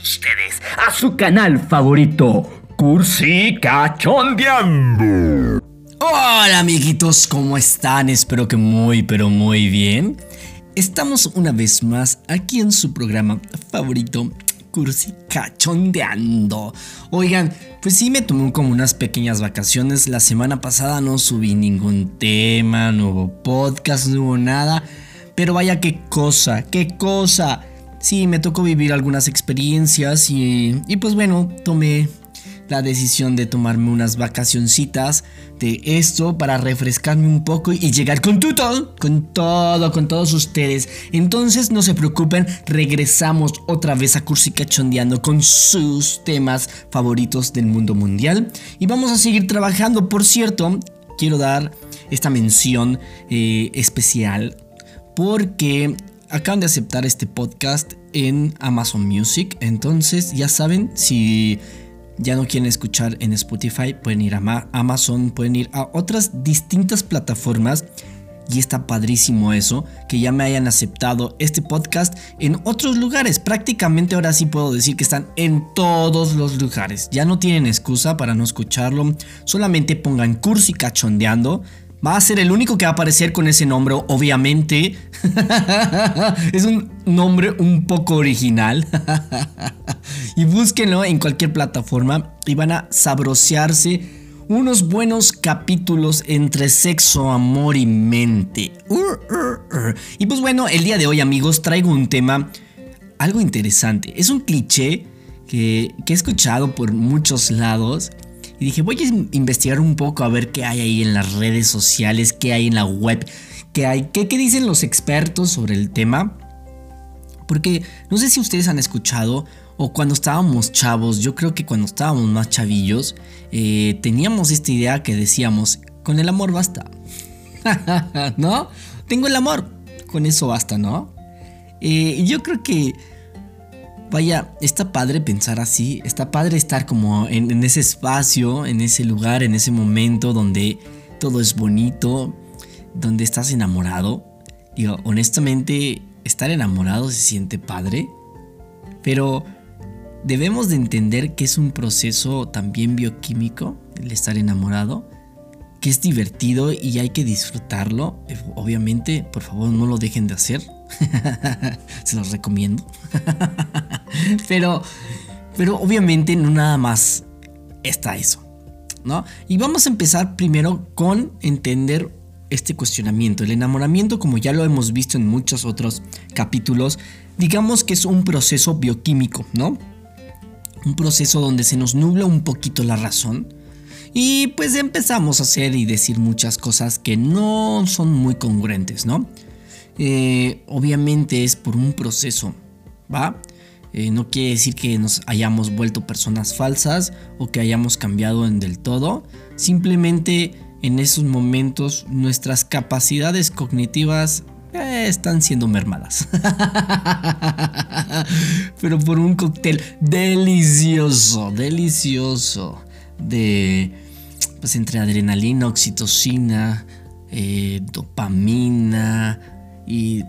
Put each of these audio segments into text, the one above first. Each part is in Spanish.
ustedes a su canal favorito, Cursi Cachondeando. Hola amiguitos, ¿cómo están? Espero que muy pero muy bien. Estamos una vez más aquí en su programa favorito, Cursi Cachondeando. Oigan, pues sí me tomé como unas pequeñas vacaciones. La semana pasada no subí ningún tema, no hubo podcast, no hubo nada. Pero vaya qué cosa, qué cosa. Sí, me tocó vivir algunas experiencias y, y pues bueno, tomé la decisión de tomarme unas vacacioncitas de esto para refrescarme un poco y llegar con todo, con todo, con todos ustedes. Entonces no se preocupen, regresamos otra vez a Cursi Cachondeando con sus temas favoritos del mundo mundial y vamos a seguir trabajando. Por cierto, quiero dar esta mención eh, especial porque acaban de aceptar este podcast en Amazon Music. Entonces ya saben si ya no quieren escuchar en Spotify, pueden ir a Amazon, pueden ir a otras distintas plataformas. Y está padrísimo eso, que ya me hayan aceptado este podcast en otros lugares. Prácticamente ahora sí puedo decir que están en todos los lugares. Ya no tienen excusa para no escucharlo. Solamente pongan cursi cachondeando. Va a ser el único que va a aparecer con ese nombre, obviamente. es un nombre un poco original. y búsquenlo en cualquier plataforma y van a sabrosearse unos buenos capítulos entre sexo, amor y mente. Y pues bueno, el día de hoy amigos traigo un tema algo interesante. Es un cliché que, he escuchado por muchos lados. Y dije, voy a investigar un poco a ver qué hay ahí en las redes sociales, qué hay en la web, qué hay, qué, qué dicen los expertos sobre el tema. Porque no sé si ustedes han escuchado o cuando estábamos chavos, yo creo que cuando estábamos más chavillos, eh, teníamos esta idea que decíamos, con el amor basta. ¿No? Tengo el amor, con eso basta, ¿no? Eh, yo creo que, vaya, está padre pensar así, está padre estar como en, en ese espacio, en ese lugar, en ese momento donde todo es bonito, donde estás enamorado. Digo, honestamente, estar enamorado se siente padre, pero debemos de entender que es un proceso también bioquímico, el estar enamorado, que es divertido y hay que disfrutarlo. Obviamente, por favor, no lo dejen de hacer. Se los recomiendo. pero, pero obviamente no nada más está eso, ¿no? Y vamos a empezar primero con entender este cuestionamiento. El enamoramiento, como ya lo hemos visto en muchos otros capítulos, digamos que es un proceso bioquímico, ¿no? un proceso donde se nos nubla un poquito la razón. Y pues empezamos a hacer y decir muchas cosas que no son muy congruentes, ¿no? Eh, obviamente es por un proceso, ¿va? Eh, no quiere decir que nos hayamos vuelto personas falsas o que hayamos cambiado en del todo. Simplemente en esos momentos nuestras capacidades cognitivas eh, están siendo mermadas. Pero por un cóctel delicioso, delicioso de pues entre adrenalina, oxitocina, dopamina y,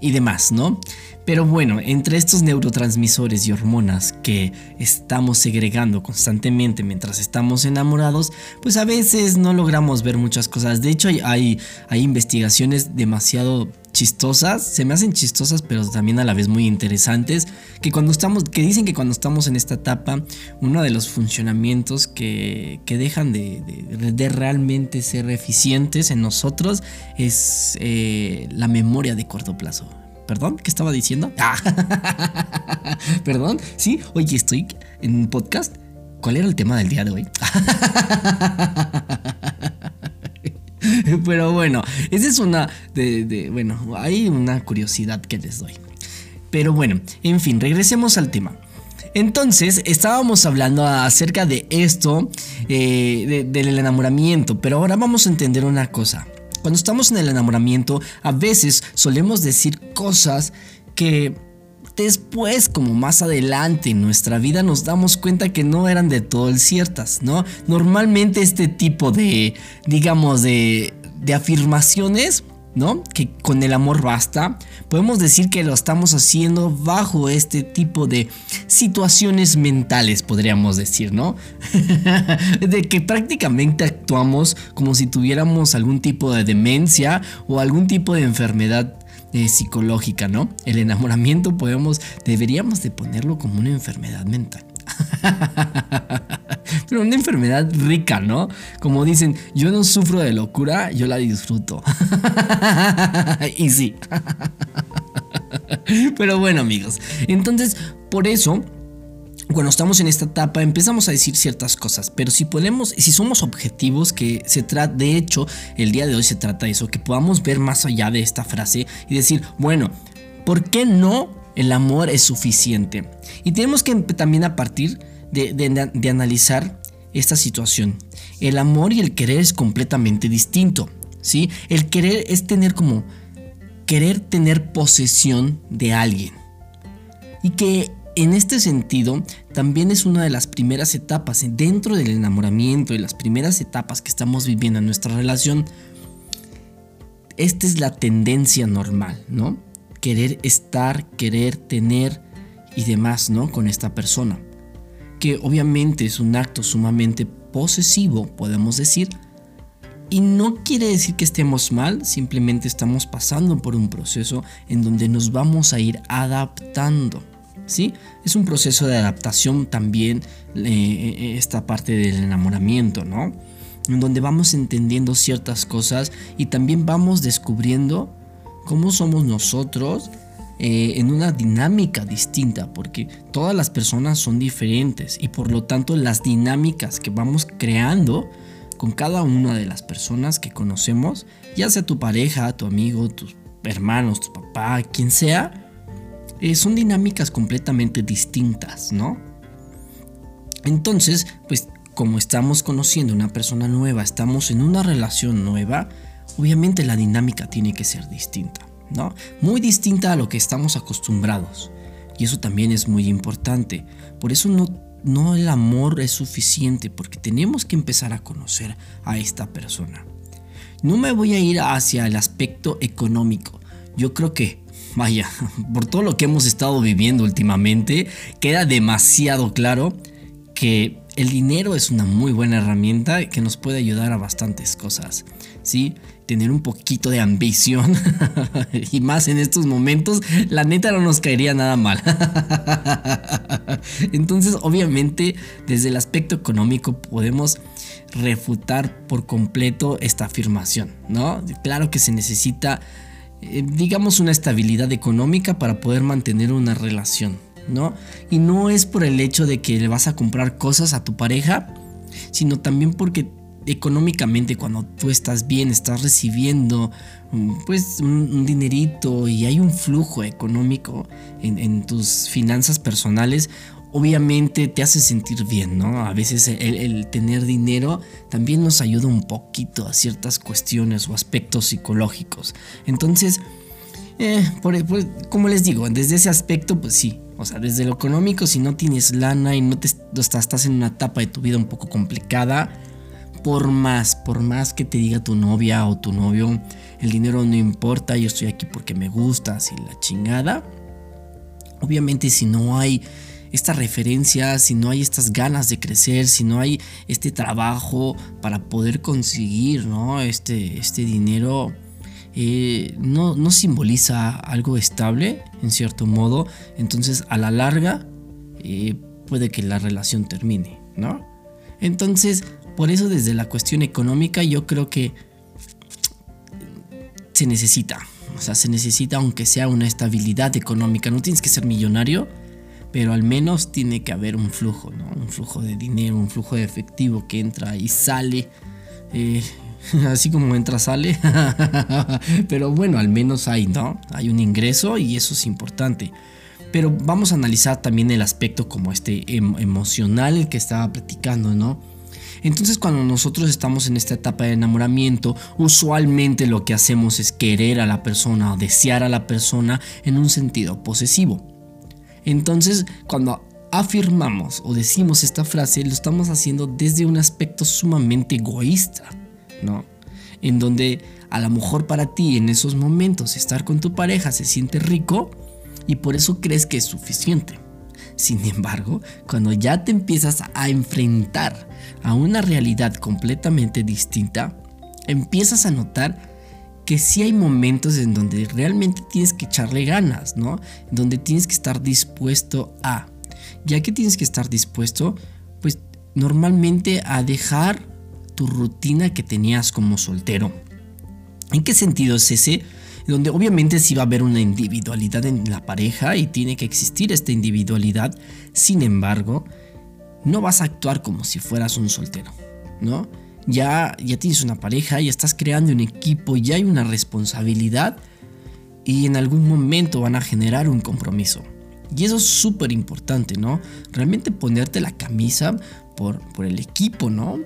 y demás, ¿no? Pero bueno, entre estos neurotransmisores y hormonas que estamos segregando constantemente mientras estamos enamorados, pues a veces no logramos ver muchas cosas. De hecho, hay, hay, investigaciones demasiado chistosas, se me hacen chistosas, pero también a la vez muy interesantes, que cuando estamos, que dicen que cuando estamos en esta etapa, uno de los funcionamientos que, que dejan de, de, realmente ser eficientes en nosotros es eh, la memoria de corto plazo. ¿Perdón? ¿Qué estaba diciendo? Ah. ¿Perdón? Sí, oye, estoy en un podcast. ¿Cuál era el tema del día de hoy? Pero bueno, esa es una de, bueno, hay una curiosidad que les doy. Pero bueno, en fin, regresemos al tema. Entonces, estábamos hablando acerca de esto, eh, del enamoramiento, pero ahora vamos a entender una cosa. Cuando estamos en el enamoramiento, a veces solemos decir cosas que después, como más adelante en nuestra vida, nos damos cuenta que no eran de todo ciertas, ¿no? Normalmente este tipo de, digamos, de, de afirmaciones ¿no? Que con el amor basta. Podemos decir que lo estamos haciendo bajo este tipo de situaciones mentales, podríamos decir, ¿no? de que prácticamente actuamos como si tuviéramos algún tipo de demencia o algún tipo de enfermedad eh, psicológica, ¿no? El enamoramiento podemos, deberíamos de ponerlo como una enfermedad mental. Pero una enfermedad rica, ¿no? Como dicen, yo no sufro de locura, yo la disfruto. y sí. Pero bueno, amigos. Entonces, por eso cuando estamos en esta etapa empezamos a decir ciertas cosas, pero si podemos, si somos objetivos, que se trata, de hecho, el día de hoy se trata de eso, que podamos ver más allá de esta frase y decir, bueno, ¿por qué no el amor es suficiente? Y tenemos que también a partir de, analizar esta situación. El amor y el querer es completamente distinto, ¿sí? El querer es tener como, querer tener posesión de alguien. Y que en este sentido, también es una de las primeras etapas dentro del enamoramiento y las primeras etapas que estamos viviendo en nuestra relación. Esta es la tendencia normal, ¿no? Querer estar, querer tener y demás, ¿no? Con esta persona. Que obviamente es un acto sumamente posesivo, podemos decir. Y no quiere decir que estemos mal, simplemente estamos pasando por un proceso en donde nos vamos a ir adaptando. ¿Sí? Es un proceso de adaptación también eh, eh, esta parte del enamoramiento, ¿no? En donde vamos entendiendo ciertas cosas y también vamos descubriendo cómo somos nosotros eh, en una dinámica distinta, porque todas las personas son diferentes y por lo tanto las dinámicas que vamos creando con cada una de las personas que conocemos, ya sea tu pareja, tu amigo, tus hermanos, tu papá, quien sea, eh, son dinámicas completamente distintas, ¿no? Entonces, pues como estamos conociendo una persona nueva, estamos en una relación nueva, obviamente la dinámica tiene que ser distinta, ¿no? Muy distinta a lo que estamos acostumbrados. Y eso también es muy importante. Por eso no, no el amor es suficiente, porque tenemos que empezar a conocer a esta persona. No me voy a ir hacia el aspecto económico. Yo creo que vaya, por todo lo que hemos estado viviendo últimamente, queda demasiado claro que el dinero es una muy buena herramienta que nos puede ayudar a bastantes cosas. ¿sí? Tener un poquito de ambición y más en estos momentos, la neta no nos caería nada mal. Entonces, obviamente, desde el aspecto económico podemos refutar por completo esta afirmación, ¿no? Claro que se necesita eh, digamos, una estabilidad económica para poder mantener una relación, ¿no? Y no es por el hecho de que le vas a comprar cosas a tu pareja, sino también porque económicamente cuando tú estás bien, estás recibiendo mm, pues un, dinerito y hay un flujo económico en, en, tus finanzas personales, obviamente te hace sentir bien, ¿no? A veces el, tener dinero también nos ayuda un poquito a ciertas cuestiones o aspectos psicológicos. Entonces, eh, como les digo, desde ese aspecto, pues sí. O sea, desde lo económico, si no tienes lana y no te estás en una etapa de tu vida un poco complicada, por más, por más que te diga tu novia o tu novio, el dinero no importa, yo estoy aquí porque me gusta, así la chingada. Obviamente si no hay esta referencia, si no hay estas ganas de crecer, si no hay este trabajo para poder conseguir ¿no? este, este dinero, eh, no, no, simboliza algo estable, en cierto modo. Entonces, a la larga, eh, puede que la relación termine, ¿no? Entonces, por eso desde la cuestión económica, yo creo que se necesita. O sea, se necesita aunque sea una estabilidad económica. No tienes que ser millonario, pero al menos tiene que haber un flujo, ¿no? Un flujo de dinero, un flujo de efectivo que entra y sale. Eh, así como entra, sale. pero bueno, al menos hay, ¿no? Hay un ingreso y eso es importante. Pero vamos a analizar también el aspecto como este em, emocional que estaba platicando, ¿no? Entonces cuando nosotros estamos en esta etapa de enamoramiento, usualmente lo que hacemos es querer a la persona o desear a la persona en un sentido posesivo. Entonces, cuando afirmamos o decimos esta frase, lo estamos haciendo desde un aspecto sumamente egoísta, ¿no? en donde a lo mejor para ti en esos momentos estar con tu pareja se siente rico y por eso crees que es suficiente. Sin embargo, cuando ya te empiezas a enfrentar a una realidad completamente distinta, empiezas a notar que sí hay momentos en donde realmente tienes que echarle ganas, ¿no? Donde tienes que estar dispuesto a. Ya que tienes que estar dispuesto, pues normalmente a dejar tu rutina que tenías como soltero. ¿En qué sentido es ese? Donde obviamente sí va a haber una individualidad en la pareja y tiene que existir esta individualidad. Sin embargo, no vas a actuar como si fueras un soltero, ¿no? Ya, ya tienes una pareja, ya estás creando un equipo, ya hay una responsabilidad y en algún momento van a generar un compromiso. Y eso es súper importante, ¿no? Realmente ponerte la camisa por, por el equipo, ¿no?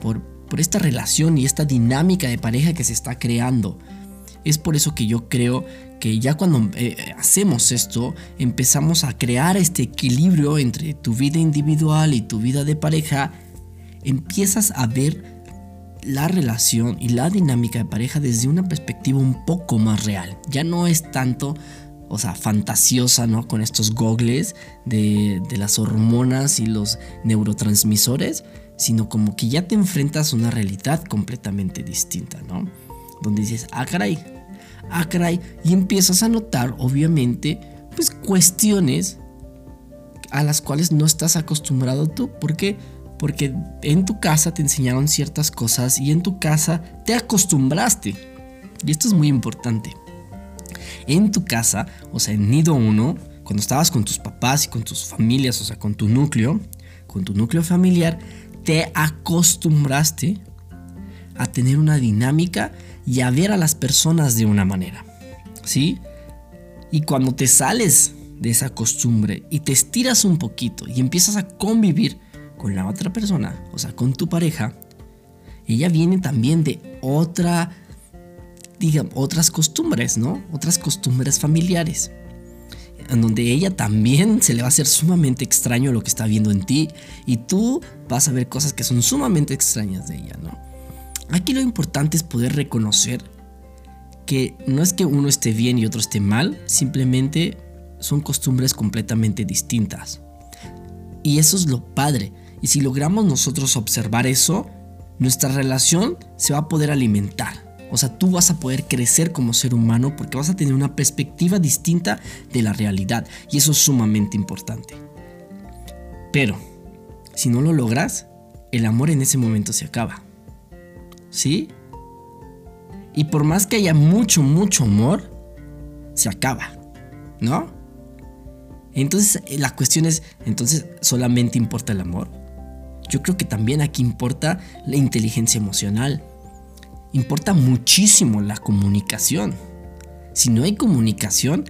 Por, por esta relación y esta dinámica de pareja que se está creando. Es por eso que yo creo que ya cuando eh, hacemos esto, empezamos a crear este equilibrio entre tu vida individual y tu vida de pareja, empiezas a ver la relación y la dinámica de pareja desde una perspectiva un poco más real. Ya no es tanto, o sea, fantasiosa, ¿no? Con estos gogles de, de las hormonas y los neurotransmisores, sino como que ya te enfrentas a una realidad completamente distinta, ¿no? Donde dices, ah, caray, ah, caray, y empiezas a notar, obviamente, pues cuestiones a las cuales no estás acostumbrado tú. ¿Por qué? Porque en tu casa te enseñaron ciertas cosas y en tu casa te acostumbraste. Y esto es muy importante. En tu casa, o sea, en nido 1, cuando estabas con tus papás y con tus familias, o sea, con tu núcleo, con tu núcleo familiar, te acostumbraste a tener una dinámica y a ver a las personas de una manera. ¿Sí? Y cuando te sales de esa costumbre y te estiras un poquito y empiezas a convivir con la otra persona, o sea, con tu pareja, ella viene también de otra, digamos, otras costumbres, ¿no? Otras costumbres familiares en donde ella también se le va a hacer sumamente extraño lo que está viendo en ti y tú vas a ver cosas que son sumamente extrañas de ella, ¿no? Aquí lo importante es poder reconocer que no es que uno esté bien y otro esté mal, simplemente son costumbres completamente distintas. Y eso es lo padre. Y si logramos nosotros observar eso, nuestra relación se va a poder alimentar. O sea, tú vas a poder crecer como ser humano porque vas a tener una perspectiva distinta de la realidad. Y eso es sumamente importante. Pero, si no lo logras, el amor en ese momento se acaba. ¿Sí? Y por más que haya mucho, mucho amor, se acaba. ¿No? Entonces, la cuestión es, entonces, ¿solamente importa el amor? Yo creo que también aquí importa la inteligencia emocional importa muchísimo la comunicación. Si no hay comunicación,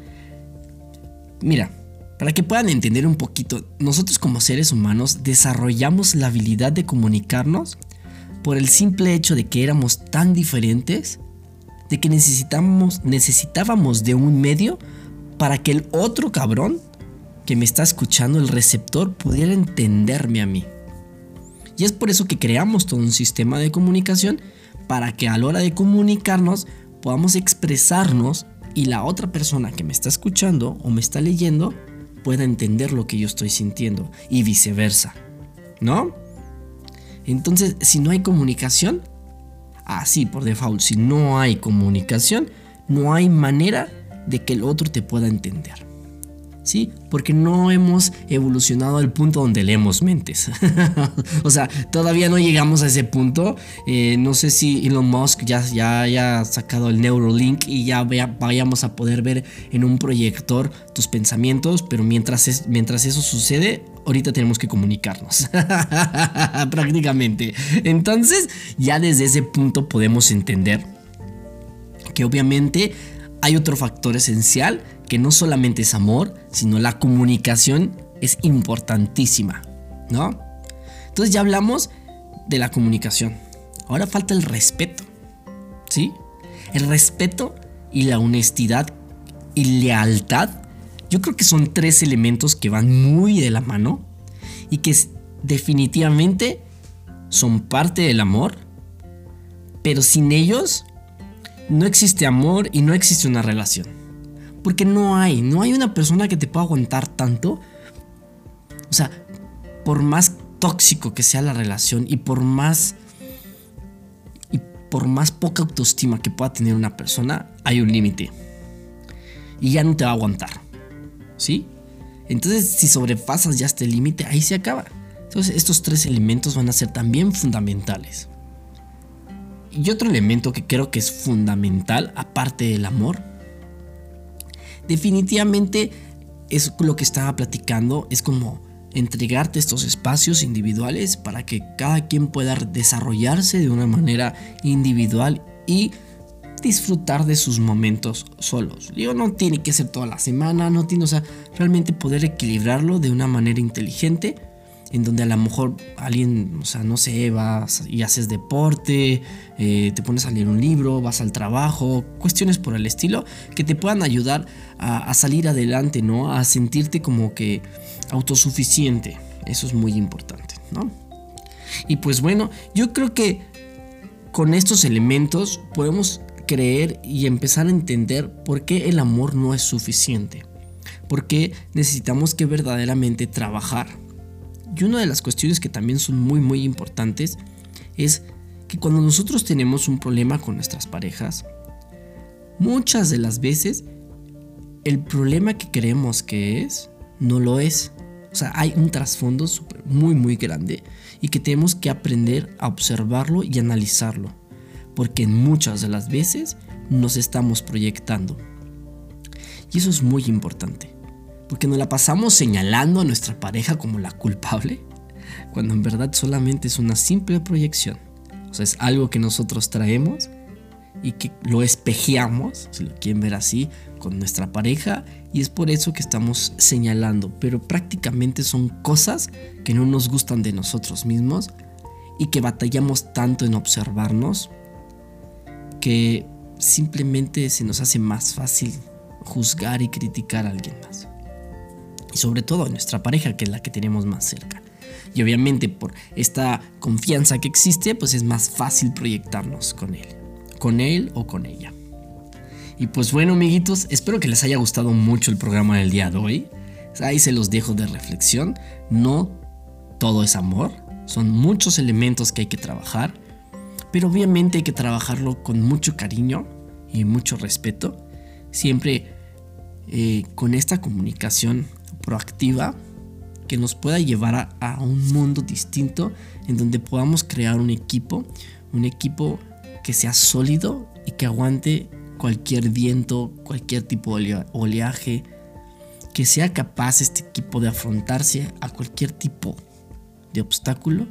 mira, para que puedan entender un poquito, nosotros como seres humanos desarrollamos la habilidad de comunicarnos por el simple hecho de que éramos tan diferentes, de que necesitábamos, necesitábamos de un medio para que el otro cabrón que me está escuchando, el receptor, pudiera entenderme a mí. Y es por eso que creamos todo un sistema de comunicación para que a la hora de comunicarnos podamos expresarnos y la otra persona que me está escuchando o me está leyendo pueda entender lo que yo estoy sintiendo y viceversa, ¿no? Entonces, si no hay comunicación, así por default, si no hay comunicación, no hay manera de que el otro te pueda entender. ¿Sí? Porque no hemos evolucionado al punto donde leemos mentes. o sea, todavía no llegamos a ese punto. Eh, no sé si Elon Musk ya, ya haya sacado el Neuralink y ya vayamos a poder ver en un proyector tus pensamientos, pero mientras, mientras eso sucede, ahorita tenemos que comunicarnos. Prácticamente. Entonces, ya desde ese punto podemos entender que obviamente hay otro factor esencial que no solamente es amor, sino la comunicación es importantísima, ¿no? Entonces ya hablamos de la comunicación. Ahora falta el respeto, ¿sí? El respeto y la honestidad y lealtad, yo creo que son tres elementos que van muy de la mano y que definitivamente son parte del amor, Pero sin ellos no existe amor y no existe una relación. Porque no hay, no hay una persona que te pueda aguantar tanto. O sea, por más tóxico que sea la relación y por más y por más poca autoestima que pueda tener una persona, hay un límite. Y ya no te va a aguantar. ¿Sí? Entonces, si sobrepasas ya este límite, ahí se acaba. Entonces, estos tres elementos van a ser también fundamentales. Y otro elemento que creo que es fundamental, aparte del amor, definitivamente es lo que estaba platicando, es como entregarte estos espacios individuales para que cada quien pueda desarrollarse de una manera individual y disfrutar de sus momentos solos. Digo, no tiene que ser toda la semana, no tiene, o sea, realmente poder equilibrarlo de una manera inteligente en donde a lo mejor alguien, o sea, no sé, vas y haces deporte, eh, te pones a leer un libro, vas al trabajo, cuestiones por el estilo que te puedan ayudar a, a salir adelante, ¿no? A sentirte como que autosuficiente. Eso es muy importante, ¿no? Y pues bueno, yo creo que con estos elementos podemos creer y empezar a entender por qué el amor no es suficiente. Por qué necesitamos que verdaderamente trabajar y una de las cuestiones que también son muy muy importantes es que cuando nosotros tenemos un problema con nuestras parejas, muchas de las veces el problema que creemos que es no lo es. O sea, hay un trasfondo muy muy grande y que tenemos que aprender a observarlo y analizarlo, porque muchas de las veces nos estamos proyectando. Y eso es muy importante porque nos la pasamos señalando a nuestra pareja como la culpable, cuando en verdad solamente es una simple proyección. O sea, es algo que nosotros traemos y que lo espejeamos, si lo quieren ver así, con nuestra pareja y es por eso que estamos señalando, pero prácticamente son cosas que no nos gustan de nosotros mismos y que batallamos tanto en observarnos que simplemente se nos hace más fácil juzgar y criticar a alguien más sobre todo a nuestra pareja, que es la que tenemos más cerca. Y obviamente por esta confianza que existe, pues es más fácil proyectarnos con él, con él o con ella. Y pues bueno, amiguitos, espero que les haya gustado mucho el programa del día de hoy. Ahí se los dejo de reflexión. No todo es amor, son muchos elementos que hay que trabajar, pero obviamente hay que trabajarlo con mucho cariño y mucho respeto, siempre eh, con esta comunicación proactiva que nos pueda llevar a, un mundo distinto en donde podamos crear un equipo, un equipo que sea sólido y que aguante cualquier viento, cualquier tipo de oleaje, que sea capaz este equipo de afrontarse a cualquier tipo de obstáculo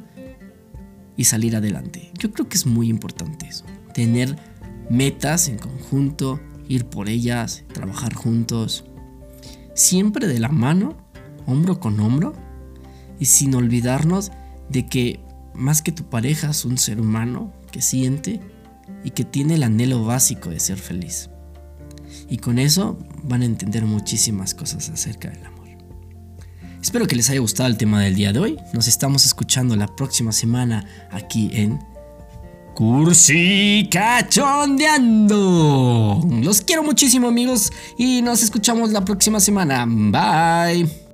y salir adelante. Yo creo que es muy importante eso, tener metas en conjunto, ir por ellas, trabajar juntos siempre de la mano, hombro con hombro, y sin olvidarnos de que más que tu pareja es un ser humano que siente y que tiene el anhelo básico de ser feliz. Y con eso van a entender muchísimas cosas acerca del amor. Espero que les haya gustado el tema del día de hoy. Nos estamos escuchando la próxima semana aquí en Cursi Cachondeando. Los quiero muchísimo amigos y nos escuchamos la próxima semana. Bye.